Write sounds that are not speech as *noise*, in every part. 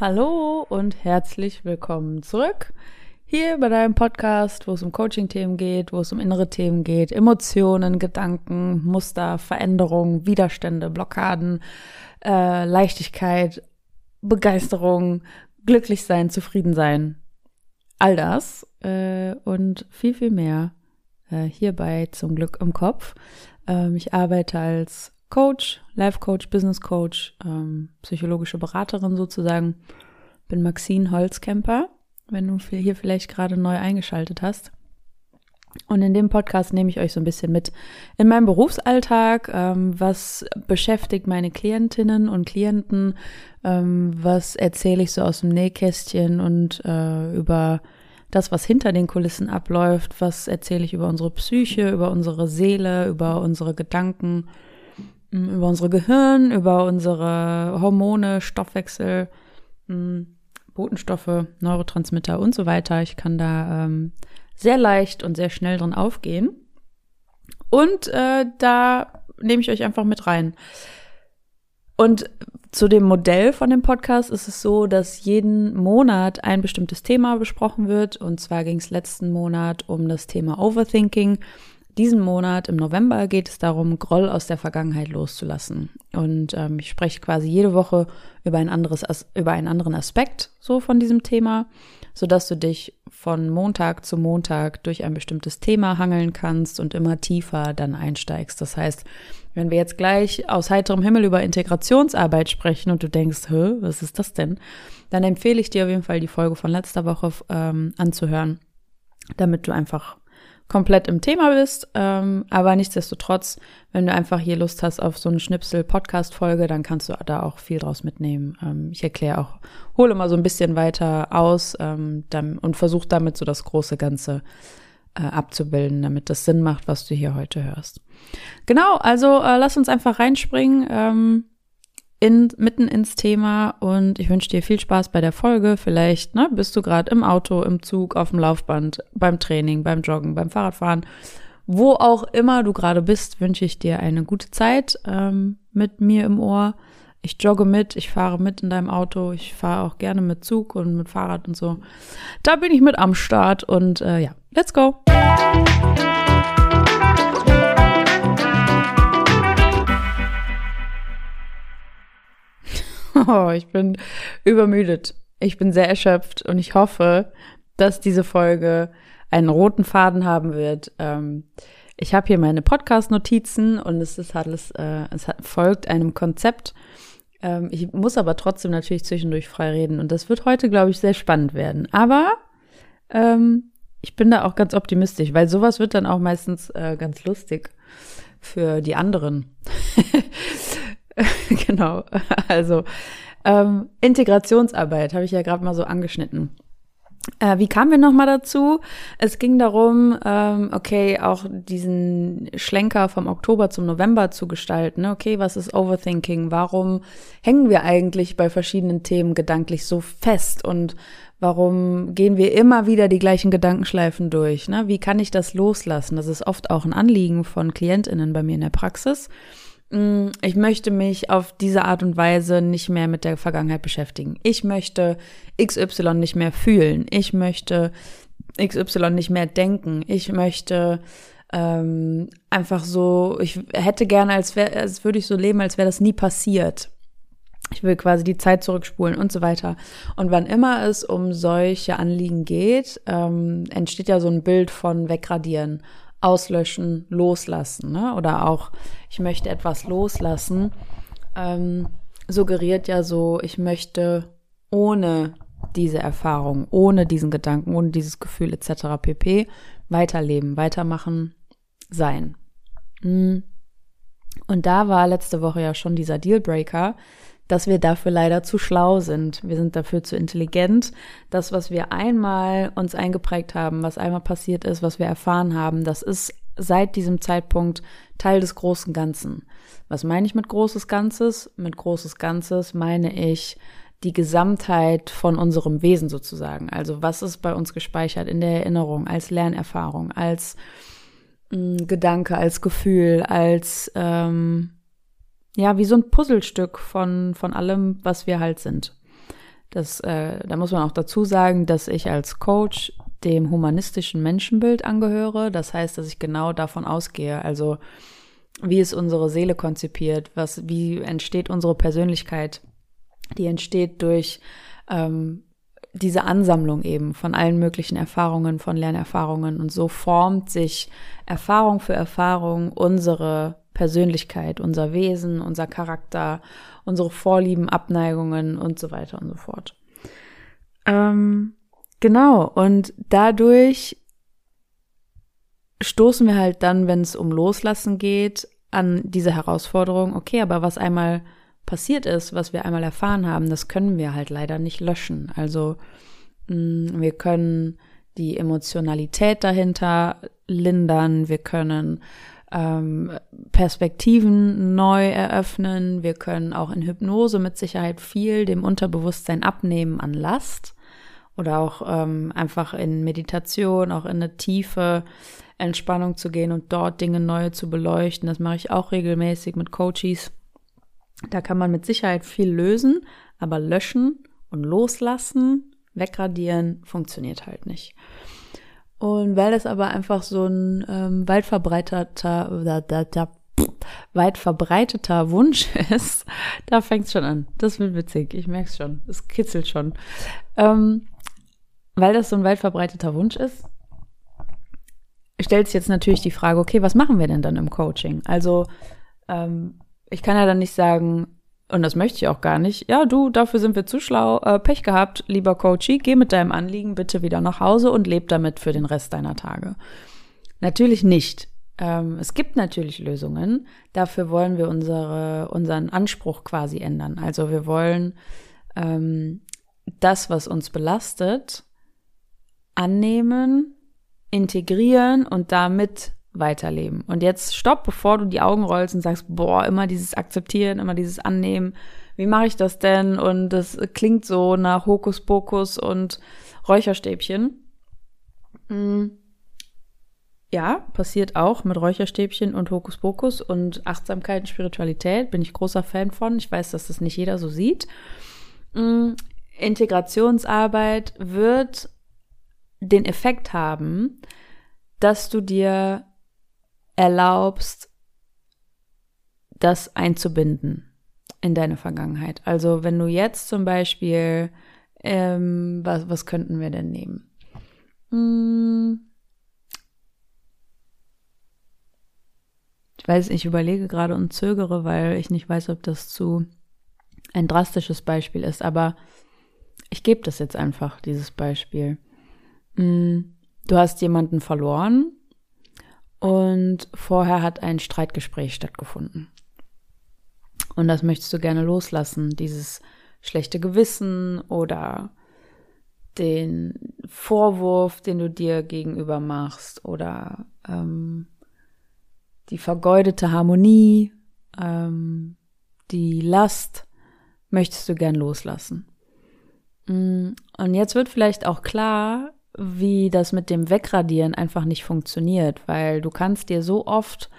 Hallo und herzlich willkommen zurück hier bei deinem Podcast, wo es um Coaching-Themen geht, wo es um innere Themen geht, Emotionen, Gedanken, Muster, Veränderungen, Widerstände, Blockaden, äh, Leichtigkeit, Begeisterung, glücklich sein, zufrieden sein. All das äh, und viel, viel mehr äh, hierbei zum Glück im Kopf. Ähm, ich arbeite als Coach, Life Coach, Business Coach, ähm, psychologische Beraterin sozusagen. Bin Maxine Holzkemper, wenn du hier vielleicht gerade neu eingeschaltet hast. Und in dem Podcast nehme ich euch so ein bisschen mit in meinem Berufsalltag. Ähm, was beschäftigt meine Klientinnen und Klienten? Ähm, was erzähle ich so aus dem Nähkästchen und äh, über das, was hinter den Kulissen abläuft? Was erzähle ich über unsere Psyche, über unsere Seele, über unsere Gedanken? Über unser Gehirn, über unsere Hormone, Stoffwechsel, Botenstoffe, Neurotransmitter und so weiter. Ich kann da ähm, sehr leicht und sehr schnell drin aufgehen. Und äh, da nehme ich euch einfach mit rein. Und zu dem Modell von dem Podcast ist es so, dass jeden Monat ein bestimmtes Thema besprochen wird. Und zwar ging es letzten Monat um das Thema Overthinking diesen Monat im November geht es darum, Groll aus der Vergangenheit loszulassen. Und ähm, ich spreche quasi jede Woche über ein anderes, über einen anderen Aspekt so von diesem Thema, sodass du dich von Montag zu Montag durch ein bestimmtes Thema hangeln kannst und immer tiefer dann einsteigst. Das heißt, wenn wir jetzt gleich aus heiterem Himmel über Integrationsarbeit sprechen und du denkst, Hä, was ist das denn? Dann empfehle ich dir auf jeden Fall die Folge von letzter Woche ähm, anzuhören, damit du einfach komplett im Thema bist. Ähm, aber nichtsdestotrotz, wenn du einfach hier Lust hast auf so eine Schnipsel-Podcast-Folge, dann kannst du da auch viel draus mitnehmen. Ähm, ich erkläre auch, hole mal so ein bisschen weiter aus ähm, dann, und versuche damit so das große Ganze äh, abzubilden, damit das Sinn macht, was du hier heute hörst. Genau, also äh, lass uns einfach reinspringen. Ähm, in, mitten ins Thema und ich wünsche dir viel Spaß bei der Folge. Vielleicht ne, bist du gerade im Auto, im Zug, auf dem Laufband, beim Training, beim Joggen, beim Fahrradfahren. Wo auch immer du gerade bist, wünsche ich dir eine gute Zeit ähm, mit mir im Ohr. Ich jogge mit, ich fahre mit in deinem Auto, ich fahre auch gerne mit Zug und mit Fahrrad und so. Da bin ich mit am Start und äh, ja, let's go. *laughs* Oh, ich bin übermüdet. Ich bin sehr erschöpft und ich hoffe, dass diese Folge einen roten Faden haben wird. Ähm, ich habe hier meine Podcast-Notizen und es ist alles, äh, es hat, folgt einem Konzept. Ähm, ich muss aber trotzdem natürlich zwischendurch frei reden und das wird heute, glaube ich, sehr spannend werden. Aber ähm, ich bin da auch ganz optimistisch, weil sowas wird dann auch meistens äh, ganz lustig für die anderen. *laughs* *laughs* genau. Also ähm, Integrationsarbeit habe ich ja gerade mal so angeschnitten. Äh, wie kamen wir nochmal dazu? Es ging darum, ähm, okay, auch diesen Schlenker vom Oktober zum November zu gestalten. Ne? Okay, was ist Overthinking? Warum hängen wir eigentlich bei verschiedenen Themen gedanklich so fest? Und warum gehen wir immer wieder die gleichen Gedankenschleifen durch? Ne? Wie kann ich das loslassen? Das ist oft auch ein Anliegen von KlientInnen bei mir in der Praxis. Mm, ich möchte mich auf diese Art und Weise nicht mehr mit der Vergangenheit beschäftigen. Ich möchte XY nicht mehr fühlen. Ich möchte XY nicht mehr denken. Ich möchte ähm, einfach so, ich hätte gerne, als, wär, als würde ich so leben, als wäre das nie passiert. Ich will quasi die Zeit zurückspulen und so weiter. Und wann immer es um solche Anliegen geht, ähm, entsteht ja so ein Bild von wegradieren auslöschen, loslassen. Ne? Oder auch, ich möchte etwas loslassen, ähm, suggeriert ja so, ich möchte ohne diese Erfahrung, ohne diesen Gedanken, ohne dieses Gefühl etc. pp. weiterleben, weitermachen, sein. Hm. Und da war letzte Woche ja schon dieser Dealbreaker, dass wir dafür leider zu schlau sind. Wir sind dafür zu intelligent. Das, was wir einmal uns eingeprägt haben, was einmal passiert ist, was wir erfahren haben, das ist seit diesem Zeitpunkt Teil des großen Ganzen. Was meine ich mit großes Ganzes? Mit großes Ganzes meine ich die Gesamtheit von unserem Wesen sozusagen. Also was ist bei uns gespeichert in der Erinnerung, als Lernerfahrung, als mm, Gedanke, als Gefühl, als ähm, ja, wie so ein Puzzlestück von, von allem, was wir halt sind. Das, äh, da muss man auch dazu sagen, dass ich als Coach dem humanistischen Menschenbild angehöre. Das heißt, dass ich genau davon ausgehe. Also wie ist unsere Seele konzipiert? Was, wie entsteht unsere Persönlichkeit? Die entsteht durch ähm, diese Ansammlung eben von allen möglichen Erfahrungen, von Lernerfahrungen. Und so formt sich Erfahrung für Erfahrung unsere Persönlichkeit, unser Wesen, unser Charakter, unsere Vorlieben, Abneigungen und so weiter und so fort. Ähm, genau, und dadurch stoßen wir halt dann, wenn es um Loslassen geht, an diese Herausforderung, okay, aber was einmal passiert ist, was wir einmal erfahren haben, das können wir halt leider nicht löschen. Also mh, mm, wir können die Emotionalität dahinter lindern, wir können ähm, Perspektiven neu eröffnen, wir können auch in Hypnose mit Sicherheit viel dem Unterbewusstsein abnehmen an Last oder auch ähm, einfach in Meditation, auch in eine tiefe Entspannung zu gehen und dort Dinge neu zu beleuchten. Das mache ich auch regelmäßig mit Coaches da kann man mit Sicherheit viel lösen, aber löschen und loslassen, wegradieren, funktioniert halt nicht. Und weil das aber einfach so ein ähm, weit verbreiteter, da, da, da, weit verbreiteter Wunsch *laughs* ist, da fängt es schon an. Das wird witzig, ich merke es schon. Es kitzelt schon. Ähm, weil das so ein weit verbreiteter Wunsch ist, stellt sich jetzt natürlich die Frage, okay, was machen wir denn dann im Coaching? Also ähm, ich kann ja dann nicht sagen, und das möchte ich auch gar nicht, ja, du, dafür sind wir zu schlau, äh, Pech gehabt, lieber Coachy, geh mit deinem Anliegen bitte wieder nach Hause und leb damit für den Rest deiner Tage. Natürlich nicht. Ähm, es gibt natürlich Lösungen. Dafür wollen wir unsere, unseren Anspruch quasi ändern. Also wir wollen ähm, das, was uns belastet, annehmen, integrieren und damit weiterleben. Und jetzt stopp, bevor du die Augen rollst und sagst, boah, immer dieses Akzeptieren, immer dieses Annehmen. Wie mache ich das denn? Und das klingt so nach Hokuspokus und Räucherstäbchen. Hm. Ja, passiert auch mit Räucherstäbchen und Hokuspokus und Achtsamkeit und Spiritualität. Bin ich großer Fan von. Ich weiß, dass das nicht jeder so sieht. Hm. Integrationsarbeit wird den Effekt haben, dass du dir erlaubst, das einzubinden in deine Vergangenheit. Also wenn du jetzt zum Beispiel, ähm, was, was könnten wir denn nehmen? Hm, ich weiß, ich überlege gerade und zögere, weil ich nicht weiß, ob das zu ein drastisches Beispiel ist, aber ich gebe das jetzt einfach, dieses Beispiel. Hm, du hast jemanden verloren und vorher hat ein Streitgespräch stattgefunden. Und das möchtest du gerne loslassen, dieses schlechte Gewissen oder den Vorwurf, den du dir gegenüber machst oder ähm, die vergeudete Harmonie, ähm, die Last möchtest du gern loslassen. Mm, und jetzt wird vielleicht auch klar, wie das mit dem Wegradieren einfach nicht funktioniert, weil du kannst dir so oft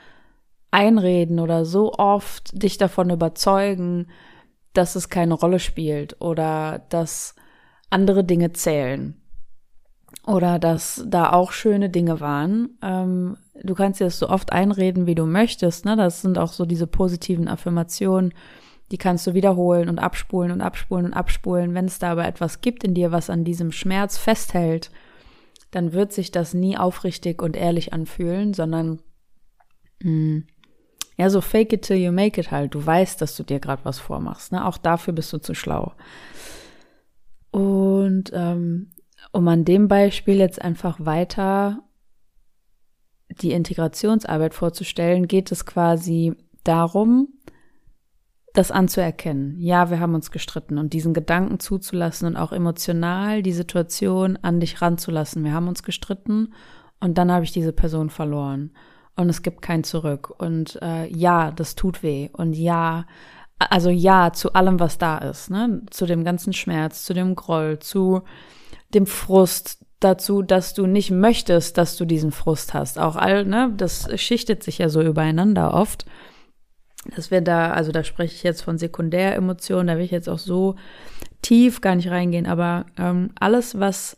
einreden oder so oft dich davon überzeugen, dass es keine Rolle spielt oder dass andere Dinge zählen oder dass da auch schöne Dinge waren. Ähm, du kannst dir das so oft einreden, wie du möchtest. Ne? Das sind auch so diese positiven Affirmationen, die kannst du wiederholen und abspulen und abspulen und abspulen. Wenn es da aber etwas gibt in dir, was an diesem Schmerz festhält, dann wird sich das nie aufrichtig und ehrlich anfühlen, sondern mh, hm, ja, so fake it till you make it halt. Du weißt, dass du dir gerade was vormachst. Ne? Auch dafür bist du zu schlau. Und ähm, um an dem Beispiel jetzt einfach weiter die Integrationsarbeit vorzustellen, geht es quasi darum, das anzuerkennen. Ja, wir haben uns gestritten und diesen Gedanken zuzulassen und auch emotional die Situation an dich ranzulassen. Wir haben uns gestritten und dann habe ich diese Person verloren und es gibt kein Zurück. Und äh, ja, das tut weh und ja, also ja zu allem, was da ist, ne? Zu dem ganzen Schmerz, zu dem Groll, zu dem Frust, dazu, dass du nicht möchtest, dass du diesen Frust hast. Auch all, ne, das schichtet sich ja so übereinander oft dass wir da, also da spreche ich jetzt von Sekundäremotionen, da will ich jetzt auch so tief gar nicht reingehen, aber ähm, alles, was,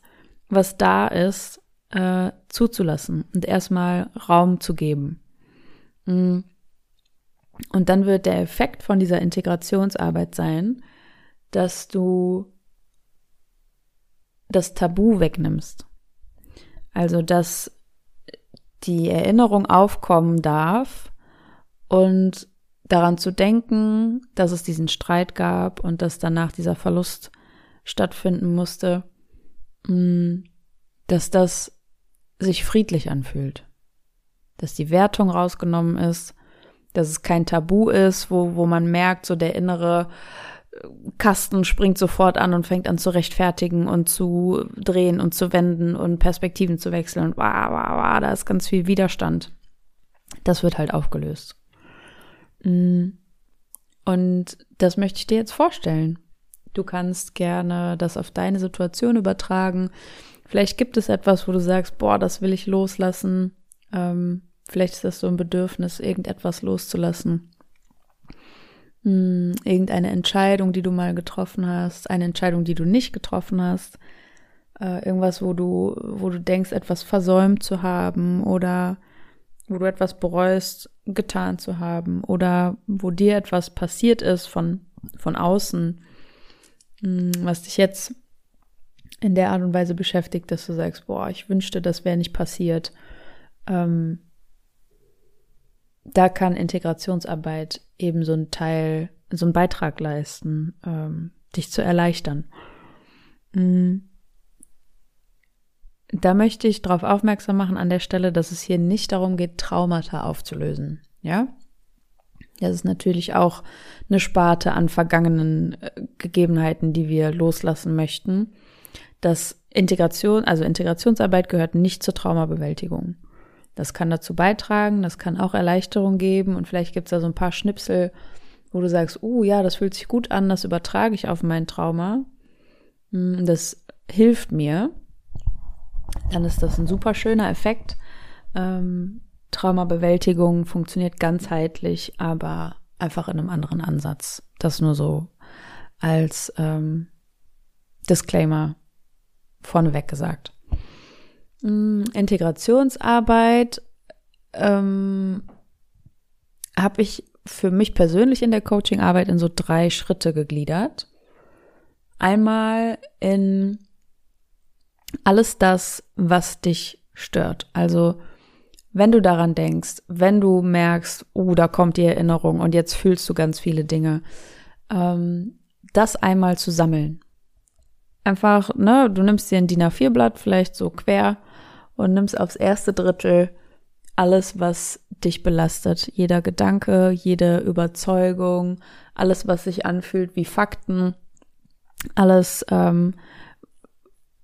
was da ist, äh, zuzulassen und erstmal Raum zu geben. Mm. Und dann wird der Effekt von dieser Integrationsarbeit sein, dass du das Tabu wegnimmst. Also, dass die Erinnerung aufkommen darf und daran zu denken, dass es diesen Streit gab und dass danach dieser Verlust stattfinden musste, mm, dass das sich friedlich anfühlt. Dass die Wertung rausgenommen ist, dass es kein Tabu ist, wo, wo man merkt, so der innere Kasten springt sofort an und fängt an zu rechtfertigen und zu drehen und zu wenden und Perspektiven zu wechseln. Und wow, wow, wow, da ist ganz viel Widerstand. Das wird halt aufgelöst. Mm. Und das möchte ich dir jetzt vorstellen. Du kannst gerne das auf deine Situation übertragen. Vielleicht gibt es etwas, wo du sagst, boah, das will ich loslassen. Ähm, vielleicht ist das so ein Bedürfnis, irgendetwas loszulassen. Hm, irgendeine Entscheidung, die du mal getroffen hast, eine Entscheidung, die du nicht getroffen hast, äh, irgendwas, wo du, wo du denkst, etwas versäumt zu haben oder wo du etwas bereust, getan zu haben oder wo dir etwas passiert ist von, von außen, hm, was dich jetzt in der Art und Weise beschäftigt, dass du sagst, boah, ich wünschte, das wäre nicht passiert. Ähm, da kann Integrationsarbeit eben so ein Teil, so einen Beitrag leisten, ähm, dich zu erleichtern. Mhm. Da möchte ich darauf aufmerksam machen an der Stelle, dass es hier nicht darum geht, Traumata aufzulösen. Ja? Das ist natürlich auch eine Sparte an vergangenen äh, Gegebenheiten, die wir loslassen möchten. Das Integration, also Integrationsarbeit gehört nicht zur Traumabewältigung. Das kann dazu beitragen, das kann auch Erleichterung geben und vielleicht gibt es da so ein paar Schnipsel, wo du sagst, oh ja, das fühlt sich gut an, das übertrage ich auf mein Trauma. Hm, das hilft mir. Dann ist das ein super schöner Effekt. Ähm, Traumabewältigung funktioniert ganzheitlich, aber einfach in einem anderen Ansatz. Das nur so als ähm, Disclaimer vorneweg gesagt. Mm, Integrationsarbeit ähm, habe ich für mich persönlich in der Coachingarbeit in so drei Schritte gegliedert. Einmal in alles das, was dich stört. Also wenn du daran denkst, wenn du merkst, oh, da kommt die Erinnerung und jetzt fühlst du ganz viele Dinge, ähm, das einmal zu sammeln. Einfach, ne, du nimmst dir ein DIN A4-Blatt vielleicht so quer und nimmst aufs erste Drittel alles, was dich belastet. Jeder Gedanke, jede Überzeugung, alles, was sich anfühlt wie Fakten, alles, ähm,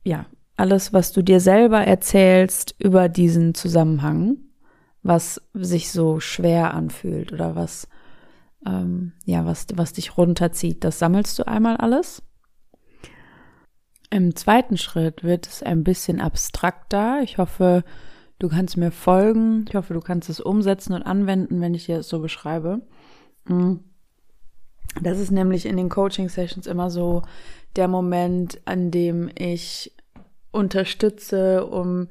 ja, alles, was du dir selber erzählst über diesen Zusammenhang, was sich so schwer anfühlt oder was, ähm, ja, was, was dich runterzieht, das sammelst du einmal alles. Im zweiten Schritt wird es ein bisschen abstrakter. Ich hoffe, du kannst mir folgen. Ich hoffe, du kannst es umsetzen und anwenden, wenn ich dir es so beschreibe. Mm. Das ist nämlich in den Coaching-Sessions immer so der Moment, an dem ich unterstütze, um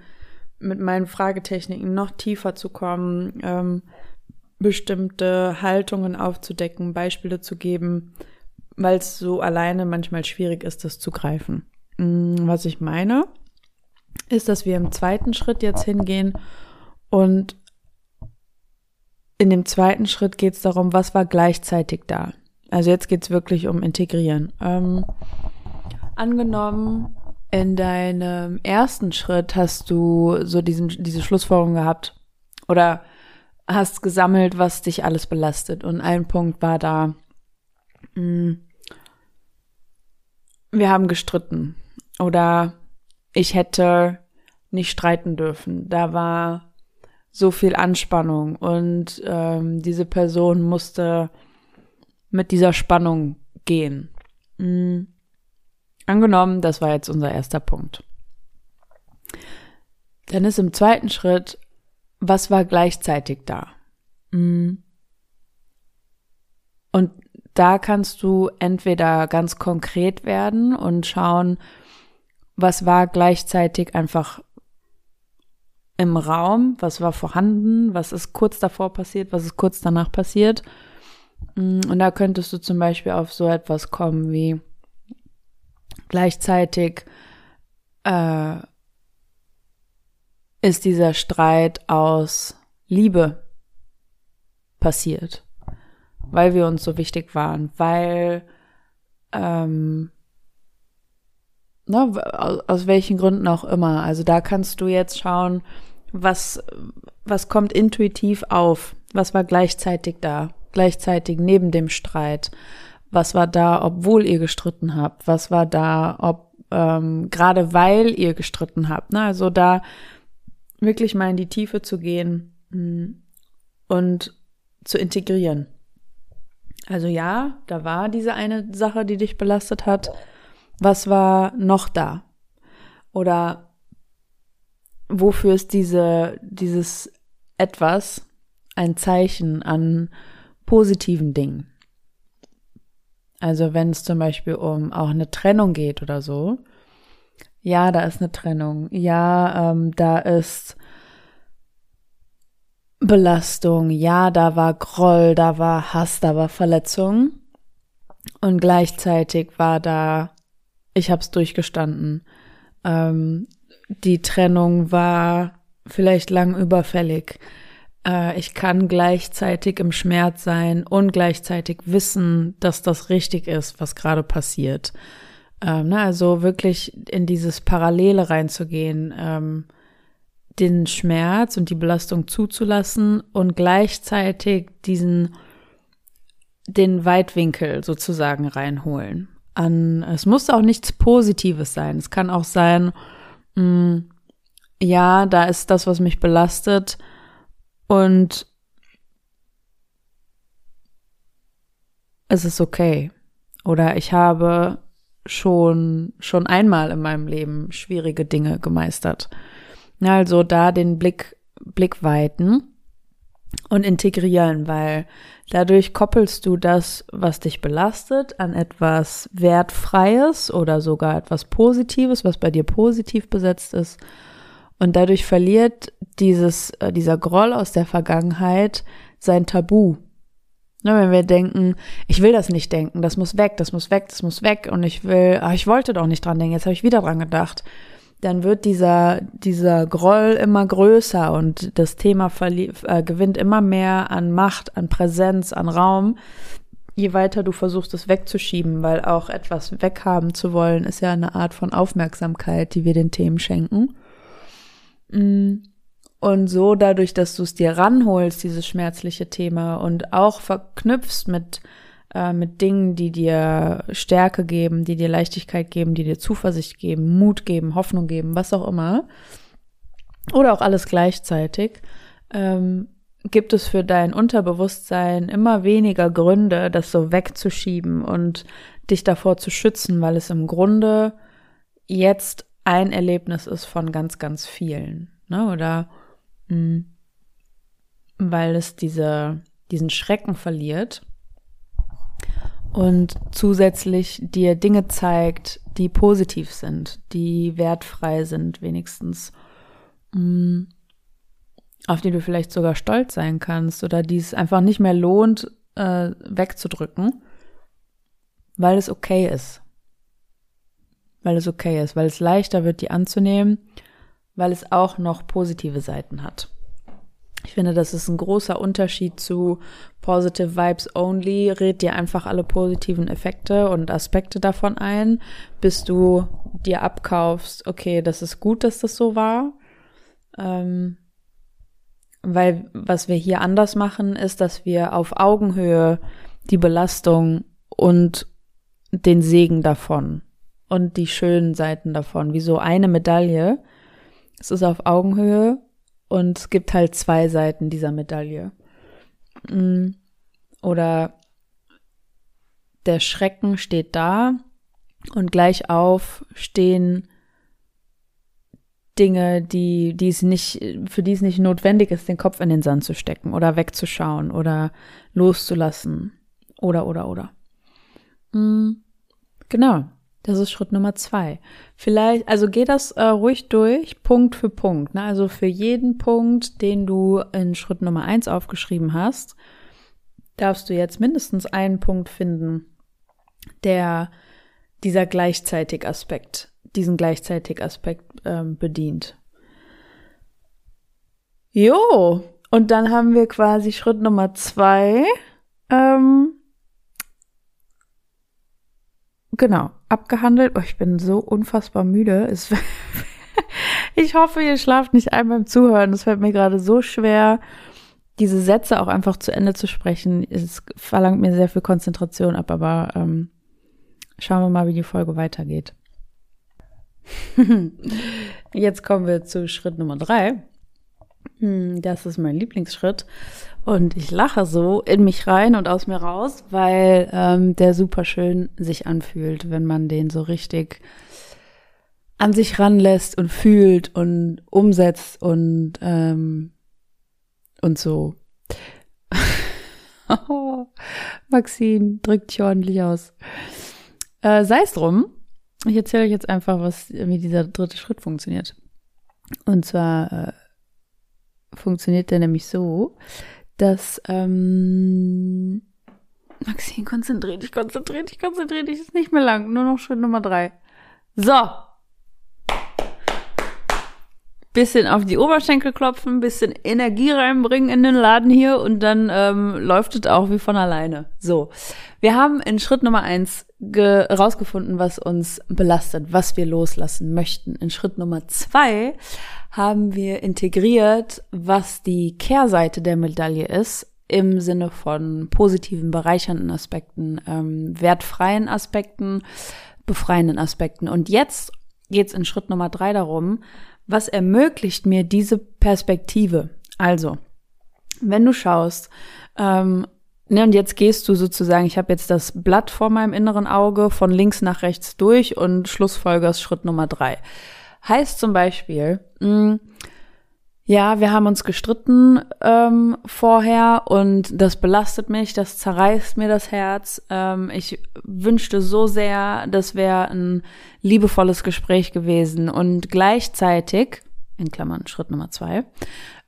mit meinen Fragetechniken noch tiefer zu kommen, ähm, bestimmte Haltungen aufzudecken, Beispiele zu geben, weil es so alleine manchmal schwierig ist, das zu greifen. Mm, was ich meine, ist, dass wir im zweiten Schritt jetzt hingehen und in dem zweiten Schritt geht es darum, was war gleichzeitig da. Also jetzt geht es wirklich um Integrieren. Ähm, angenommen, in deinem ersten Schritt hast du so diesen, diese Schlussfolgerung gehabt oder hast gesammelt, was dich alles belastet. Und ein Punkt war da, mm, wir haben gestritten. Oder ich hätte nicht streiten dürfen. Da war so viel Anspannung und ähm, diese Person musste mit dieser Spannung gehen. Mhm. Angenommen, das war jetzt unser erster Punkt. Dann ist im zweiten Schritt, was war gleichzeitig da? Mhm. Und da kannst du entweder ganz konkret werden und schauen, was war gleichzeitig einfach im Raum, was war vorhanden, was ist kurz davor passiert, was ist kurz danach passiert. Mm, und da könntest du zum Beispiel auf so etwas kommen wie gleichzeitig äh, ist dieser Streit aus Liebe passiert, weil wir uns so wichtig waren, weil ähm, ne, aus, welchen Gründen auch immer. Also da kannst du jetzt schauen, was was kommt intuitiv auf, was war gleichzeitig da, gleichzeitig neben dem Streit, was war da, obwohl ihr gestritten habt, was war da, ob ähm, gerade weil ihr gestritten habt. Ne? Also da wirklich mal in die Tiefe zu gehen mm, und zu integrieren. Also ja, da war diese eine Sache, die dich belastet hat. Was war noch da? Oder wofür ist diese, dieses etwas ein Zeichen an positiven Dingen? Also wenn es zum Beispiel um auch eine Trennung geht oder so, ja, da ist eine Trennung. Ja, ähm, da ist Belastung. Ja, da war Groll, da war Hass, da war Verletzung. Und gleichzeitig war da, ich hab's durchgestanden. Ähm, die Trennung war vielleicht lang überfällig. Äh, ich kann gleichzeitig im Schmerz sein und gleichzeitig wissen, dass das richtig ist, was gerade passiert. Ähm, ne, also wirklich in dieses Parallele reinzugehen, ähm, den Schmerz und die Belastung zuzulassen und gleichzeitig diesen den Weitwinkel sozusagen reinholen. An es muss auch nichts Positives sein. Es kann auch sein, mh, mm, ja, da ist das, was mich belastet und es ist okay. Oder ich habe schon, schon einmal in meinem Leben schwierige Dinge gemeistert. Also da den Blick, Blick weiten und integrieren, weil dadurch koppelst du das, was dich belastet, an etwas Wertfreies oder sogar etwas Positives, was bei dir positiv besetzt ist. Und dadurch verliert dieses, äh, dieser Groll aus der Vergangenheit sein Tabu. Ne, wenn wir denken, ich will das nicht denken, das muss weg, das muss weg, das muss weg und ich will, ach, ich wollte doch nicht dran denken, jetzt habe ich wieder dran gedacht, dann wird dieser, dieser Groll immer größer und das Thema äh, gewinnt immer mehr an Macht, an Präsenz, an Raum, je weiter du versuchst, es wegzuschieben, weil auch etwas weghaben zu wollen, ist ja eine Art von Aufmerksamkeit, die wir den Themen schenken. Mm. Und so dadurch, dass du es dir ranholst, dieses schmerzliche Thema und auch verknüpfst mit, äh, mit Dingen, die dir Stärke geben, die dir Leichtigkeit geben, die dir Zuversicht geben, Mut geben, Hoffnung geben, was auch immer. Oder auch alles gleichzeitig. Ähm, gibt es für dein Unterbewusstsein immer weniger Gründe, das so wegzuschieben und dich davor zu schützen, weil es im Grunde jetzt ein Erlebnis ist von ganz, ganz vielen. Ne? Oder mh, weil es diese, diesen Schrecken verliert und zusätzlich dir Dinge zeigt, die positiv sind, die wertfrei sind, wenigstens, mh, auf die du vielleicht sogar stolz sein kannst oder die es einfach nicht mehr lohnt, äh, wegzudrücken, weil es okay ist. Weil es okay ist, weil es leichter wird, die anzunehmen weil es auch noch positive Seiten hat. Ich finde, das ist ein großer Unterschied zu Positive Vibes Only. Red dir einfach alle positiven Effekte und Aspekte davon ein, bis du dir abkaufst, okay, das ist gut, dass das so war. Ähm, weil was wir hier anders machen, ist, dass wir auf Augenhöhe die Belastung und den Segen davon und die schönen Seiten davon, wie so eine Medaille, es ist auf Augenhöhe und es gibt halt zwei Seiten dieser Medaille. Mm. Oder der Schrecken steht da und gleich auf stehen Dinge, die, die es nicht, für die es nicht notwendig ist, den Kopf in den Sand zu stecken oder wegzuschauen oder loszulassen oder, oder, oder. Hm, genau. Das ist Schritt Nummer zwei. Vielleicht, also geh das äh, ruhig durch, Punkt für Punkt. Ne? Also für jeden Punkt, den du in Schritt Nummer eins aufgeschrieben hast, darfst du jetzt mindestens einen Punkt finden, der dieser gleichzeitig Aspekt, diesen gleichzeitig Aspekt ähm, bedient. Jo, und dann haben wir quasi Schritt Nummer zwei. Ähm, genau, abgehandelt. Oh, ich bin so unfassbar müde. Es, *laughs* ich hoffe, ihr schlaft nicht ein beim Zuhören. Es fällt mir gerade so schwer, diese Sätze auch einfach zu Ende zu sprechen. Es verlangt mir sehr viel Konzentration ab, aber ähm, schauen wir mal, wie die Folge weitergeht. *laughs* Jetzt kommen wir zu Schritt Nummer drei. Hm, das ist mein Lieblingsschritt. Und ich lache so in mich rein und aus mir raus, weil ähm, der super schön sich anfühlt, wenn man den so richtig an sich ranlässt und fühlt und umsetzt und ähm, und so. *laughs* Maxine drückt dich ordentlich aus. Äh, Sei es drum. Ich erzähle euch jetzt einfach, was wie dieser dritte Schritt funktioniert. Und zwar äh, funktioniert der nämlich so, dass ähm, Maxine, konzentrier dich, konzentrier dich, konzentrier dich, ist nicht mehr lang, nur noch Schritt Nummer drei. So. Bisschen auf die Oberschenkel klopfen, bisschen Energie reinbringen in den Laden hier und dann ähm, läuft es auch wie von alleine. So. Wir haben in Schritt Nummer eins rausgefunden, was uns belastet, was wir loslassen möchten. In Schritt Nummer zwei haben wir integriert, was die Kehrseite der Medaille ist, im Sinne von positiven, bereichernden Aspekten, ähm, wertfreien Aspekten, befreienden Aspekten. Und jetzt geht's in Schritt Nummer drei darum, was ermöglicht mir diese Perspektive? Also, wenn du schaust, ähm, ne, und jetzt gehst du sozusagen, ich habe jetzt das Blatt vor meinem inneren Auge von links nach rechts durch und schlussfolgerst Schritt Nummer drei. Heißt zum Beispiel, mh, hm, ja, wir haben uns gestritten ähm, vorher und das belastet mich, das zerreißt mir das Herz. Ähm, ich wünschte so sehr, das wäre ein liebevolles Gespräch gewesen und gleichzeitig, in Klammern Schritt Nummer zwei,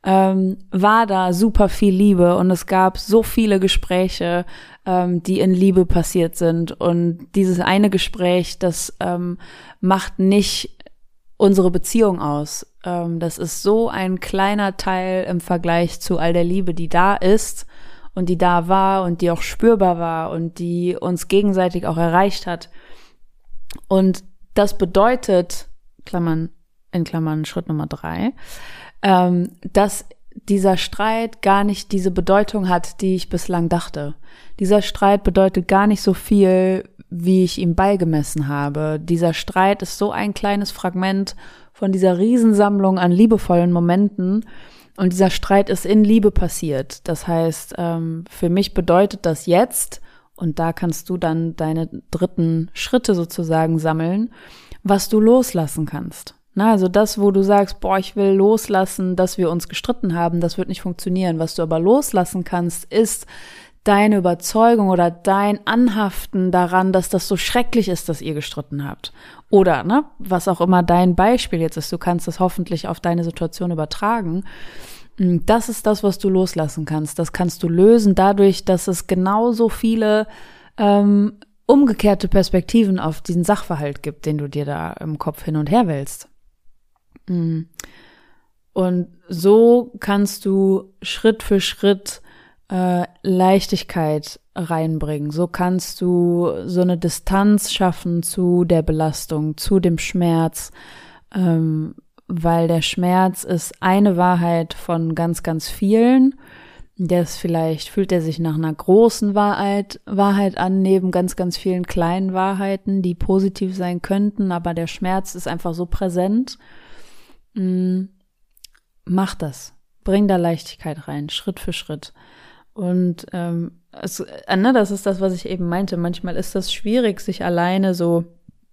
ähm, war da super viel Liebe und es gab so viele Gespräche, ähm, die in Liebe passiert sind und dieses eine Gespräch, das ähm, macht nicht unsere Beziehung aus. Ähm, das ist so ein kleiner Teil im Vergleich zu all der Liebe, die da ist und die da war und die auch spürbar war und die uns gegenseitig auch erreicht hat. Und das bedeutet, Klammern, in Klammern Schritt Nummer drei, ähm, dass dieser Streit gar nicht diese Bedeutung hat, die ich bislang dachte. Dieser Streit bedeutet gar nicht so viel, wie ich ihm beigemessen habe. Dieser Streit ist so ein kleines Fragment von dieser Riesensammlung an liebevollen Momenten. Und dieser Streit ist in Liebe passiert. Das heißt, ähm, für mich bedeutet das jetzt, und da kannst du dann deine dritten Schritte sozusagen sammeln, was du loslassen kannst. Na, also das, wo du sagst, boah, ich will loslassen, dass wir uns gestritten haben, das wird nicht funktionieren. Was du aber loslassen kannst, ist deine Überzeugung oder dein Anhaften daran, dass das so schrecklich ist, dass ihr gestritten habt. Oder, ne, was auch immer dein Beispiel jetzt ist, du kannst das hoffentlich auf deine Situation übertragen. Hm, das ist das, was du loslassen kannst. Das kannst du lösen dadurch, dass es genauso viele ähm, umgekehrte Perspektiven auf diesen Sachverhalt gibt, den du dir da im Kopf hin und her wälzt. Hm. Und so kannst du Schritt für Schritt äh, Leichtigkeit reinbringen. So kannst du so eine Distanz schaffen zu der Belastung, zu dem Schmerz, ähm, weil der Schmerz ist eine Wahrheit von ganz, ganz vielen. Der ist vielleicht, fühlt er sich nach einer großen Wahrheit, Wahrheit an, neben ganz, ganz vielen kleinen Wahrheiten, die positiv sein könnten, aber der Schmerz ist einfach so präsent. Mm, mach das. Bring da Leichtigkeit rein, Schritt für Schritt. Und ähm, es, äh, ne, das ist das, was ich eben meinte. Manchmal ist das schwierig, sich alleine so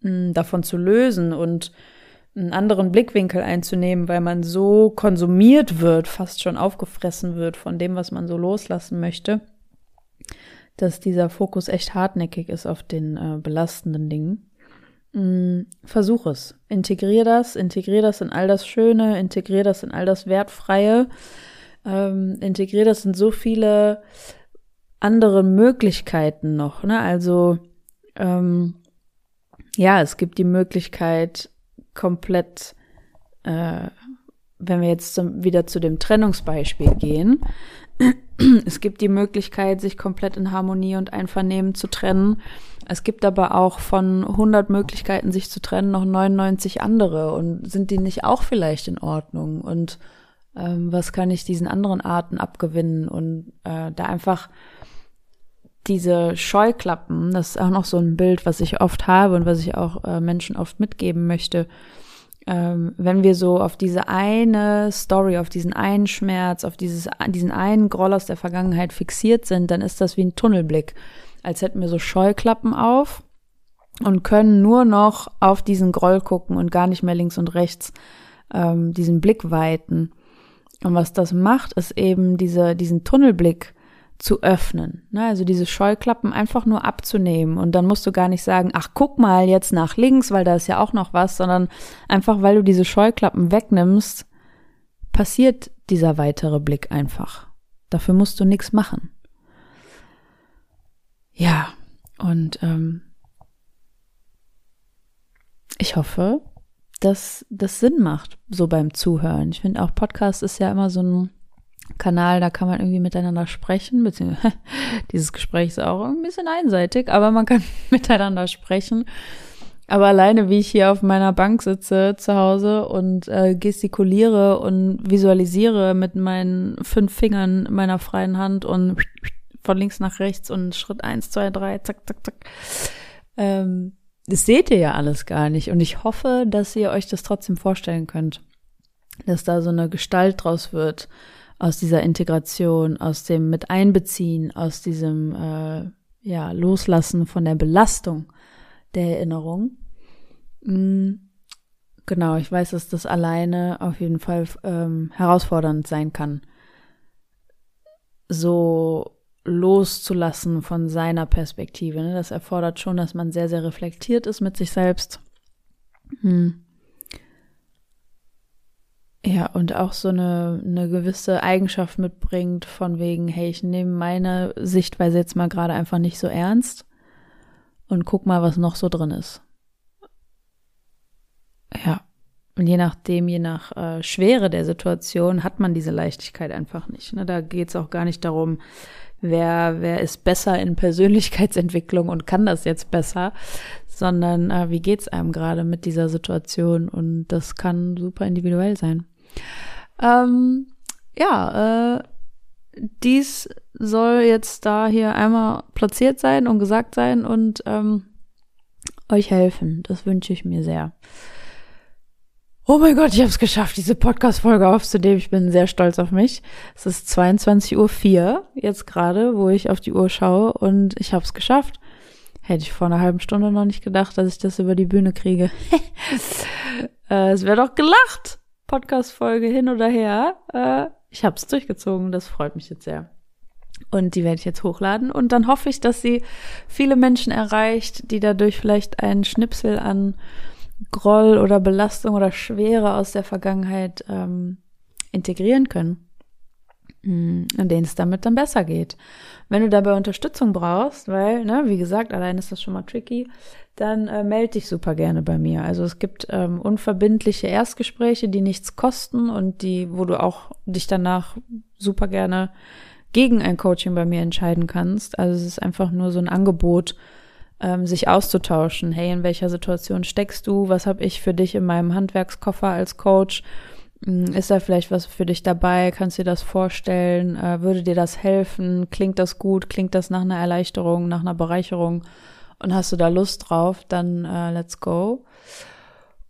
mh, hm, davon zu lösen und einen anderen Blickwinkel einzunehmen, weil man so konsumiert wird, fast schon aufgefressen wird von dem, was man so loslassen möchte, dass dieser Fokus echt hartnäckig ist auf den äh, belastenden Dingen. Mm, versuch es. Integrier das, integrier das in all das Schöne, integrier das in all das Wertfreie, ähm, integrier das in so viele andere Möglichkeiten noch. Ne? Also ähm, ja, es gibt die Möglichkeit, komplett, äh, wenn wir jetzt zum, wieder zu dem Trennungsbeispiel gehen, *clears throat* es gibt die Möglichkeit, sich komplett in Harmonie und Einvernehmen zu trennen. Es gibt aber auch von 100 Möglichkeiten, sich zu trennen, noch 99 andere. Und sind die nicht auch vielleicht in Ordnung? Und ähm, was kann ich diesen anderen Arten abgewinnen? Und äh, da einfach diese Scheuklappen, das ist auch noch so ein Bild, was ich oft habe und was ich auch äh, Menschen oft mitgeben möchte. Ähm, wenn wir so auf diese eine Story, auf diesen einen Schmerz, auf dieses, diesen einen Groll aus der Vergangenheit fixiert sind, dann ist das wie ein Tunnelblick, als hätten wir so Scheuklappen auf und können nur noch auf diesen Groll gucken und gar nicht mehr links und rechts ähm, diesen Blick weiten. Und was das macht, ist eben diese, diesen Tunnelblick zu öffnen. Ne? Also diese Scheuklappen einfach nur abzunehmen. Und dann musst du gar nicht sagen, ach, guck mal jetzt nach links, weil da ist ja auch noch was, sondern einfach, weil du diese Scheuklappen wegnimmst, passiert dieser weitere Blick einfach. Dafür musst du nichts machen. Ja, und ähm, ich hoffe, dass das Sinn macht, so beim Zuhören. Ich finde auch Podcast ist ja immer so ein Kanal, da kann man irgendwie miteinander sprechen, beziehungsweise *laughs* dieses Gespräch ist auch ein bisschen einseitig, aber man kann *laughs* miteinander sprechen. Aber alleine, wie ich hier auf meiner Bank sitze zu Hause und äh, gestikuliere und visualisiere mit meinen fünf Fingern meiner freien Hand und *laughs* von links nach rechts und Schritt eins, zwei, drei, zack, zack, zack. Ähm, das seht ihr ja alles gar nicht. Und ich hoffe, dass ihr euch das trotzdem vorstellen könnt. Dass da so eine Gestalt draus wird aus dieser Integration, aus dem mit einbeziehen, aus diesem äh, ja Loslassen von der Belastung der Erinnerung. Mhm. Genau, ich weiß, dass das alleine auf jeden Fall ähm, herausfordernd sein kann, so loszulassen von seiner Perspektive. Ne? Das erfordert schon, dass man sehr, sehr reflektiert ist mit sich selbst. Hm. Ja, und auch so eine, eine gewisse Eigenschaft mitbringt von wegen, hey, ich nehme meine Sichtweise jetzt mal gerade einfach nicht so ernst und guck mal, was noch so drin ist. Ja. Und je nachdem, je nach äh, Schwere der Situation, hat man diese Leichtigkeit einfach nicht. Ne? Da geht es auch gar nicht darum, wer, wer ist besser in Persönlichkeitsentwicklung und kann das jetzt besser, sondern äh, wie geht's einem gerade mit dieser Situation und das kann super individuell sein. Ähm, ja, äh, dies soll jetzt da hier einmal platziert sein und gesagt sein und ähm, euch helfen. Das wünsche ich mir sehr. Oh mein Gott, ich habe es geschafft, diese Podcast-Folge aufzunehmen. Ich bin sehr stolz auf mich. Es ist 22.04 Uhr jetzt gerade, wo ich auf die Uhr schaue und ich habe es geschafft. Hätte ich vor einer halben Stunde noch nicht gedacht, dass ich das über die Bühne kriege. *laughs* äh, es wäre doch gelacht. Podcast-Folge hin oder her. Äh, ich habe es durchgezogen, das freut mich jetzt sehr. Und die werde ich jetzt hochladen. Und dann hoffe ich, dass sie viele Menschen erreicht, die dadurch vielleicht einen Schnipsel an Groll oder Belastung oder Schwere aus der Vergangenheit ähm, integrieren können. Mm, und denen es damit dann besser geht. Wenn du dabei Unterstützung brauchst, weil, ne, wie gesagt, allein ist das schon mal tricky, dann äh, melde dich super gerne bei mir. Also es gibt ähm, unverbindliche Erstgespräche, die nichts kosten und die, wo du auch dich danach super gerne gegen ein Coaching bei mir entscheiden kannst. Also es ist einfach nur so ein Angebot, ähm, sich auszutauschen. Hey, in welcher Situation steckst du? Was habe ich für dich in meinem Handwerkskoffer als Coach? Hm, ist da vielleicht was für dich dabei? Kannst du dir das vorstellen? Äh, würde dir das helfen? Klingt das gut? Klingt das nach einer Erleichterung, nach einer Bereicherung? Und hast du da Lust drauf, dann äh, let's go.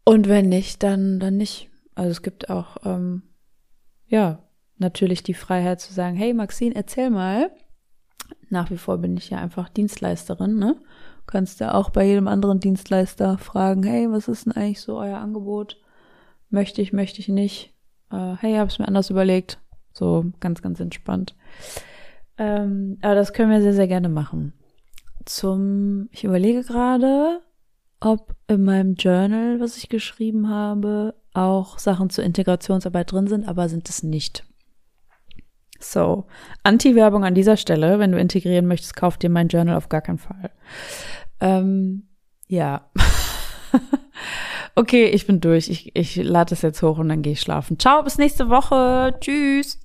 Und wenn nicht, dann, dann nicht. Also es gibt auch, ähm, ja, natürlich die Freiheit zu sagen, hey Maxine, erzähl mal. Nach wie vor bin ich ja einfach Dienstleisterin, ne? kannst ja auch bei jedem anderen Dienstleister fragen, hey, was ist denn eigentlich so euer Angebot? Möchte ich, möchte ich nicht? Äh, hey, hab's mir anders überlegt. So ganz, ganz entspannt. Ähm, aber das können wir sehr, sehr gerne machen. Zum, ich überlege gerade, ob in meinem Journal, was ich geschrieben habe, auch Sachen zur Integrationsarbeit drin sind, aber sind es nicht. So, Anti-Werbung an dieser Stelle. Wenn du integrieren möchtest, kauf dir mein Journal auf gar keinen Fall. Ähm, ja. *laughs* okay, ich bin durch. Ich, ich lade es jetzt hoch und dann gehe ich schlafen. Ciao, bis nächste Woche. Tschüss.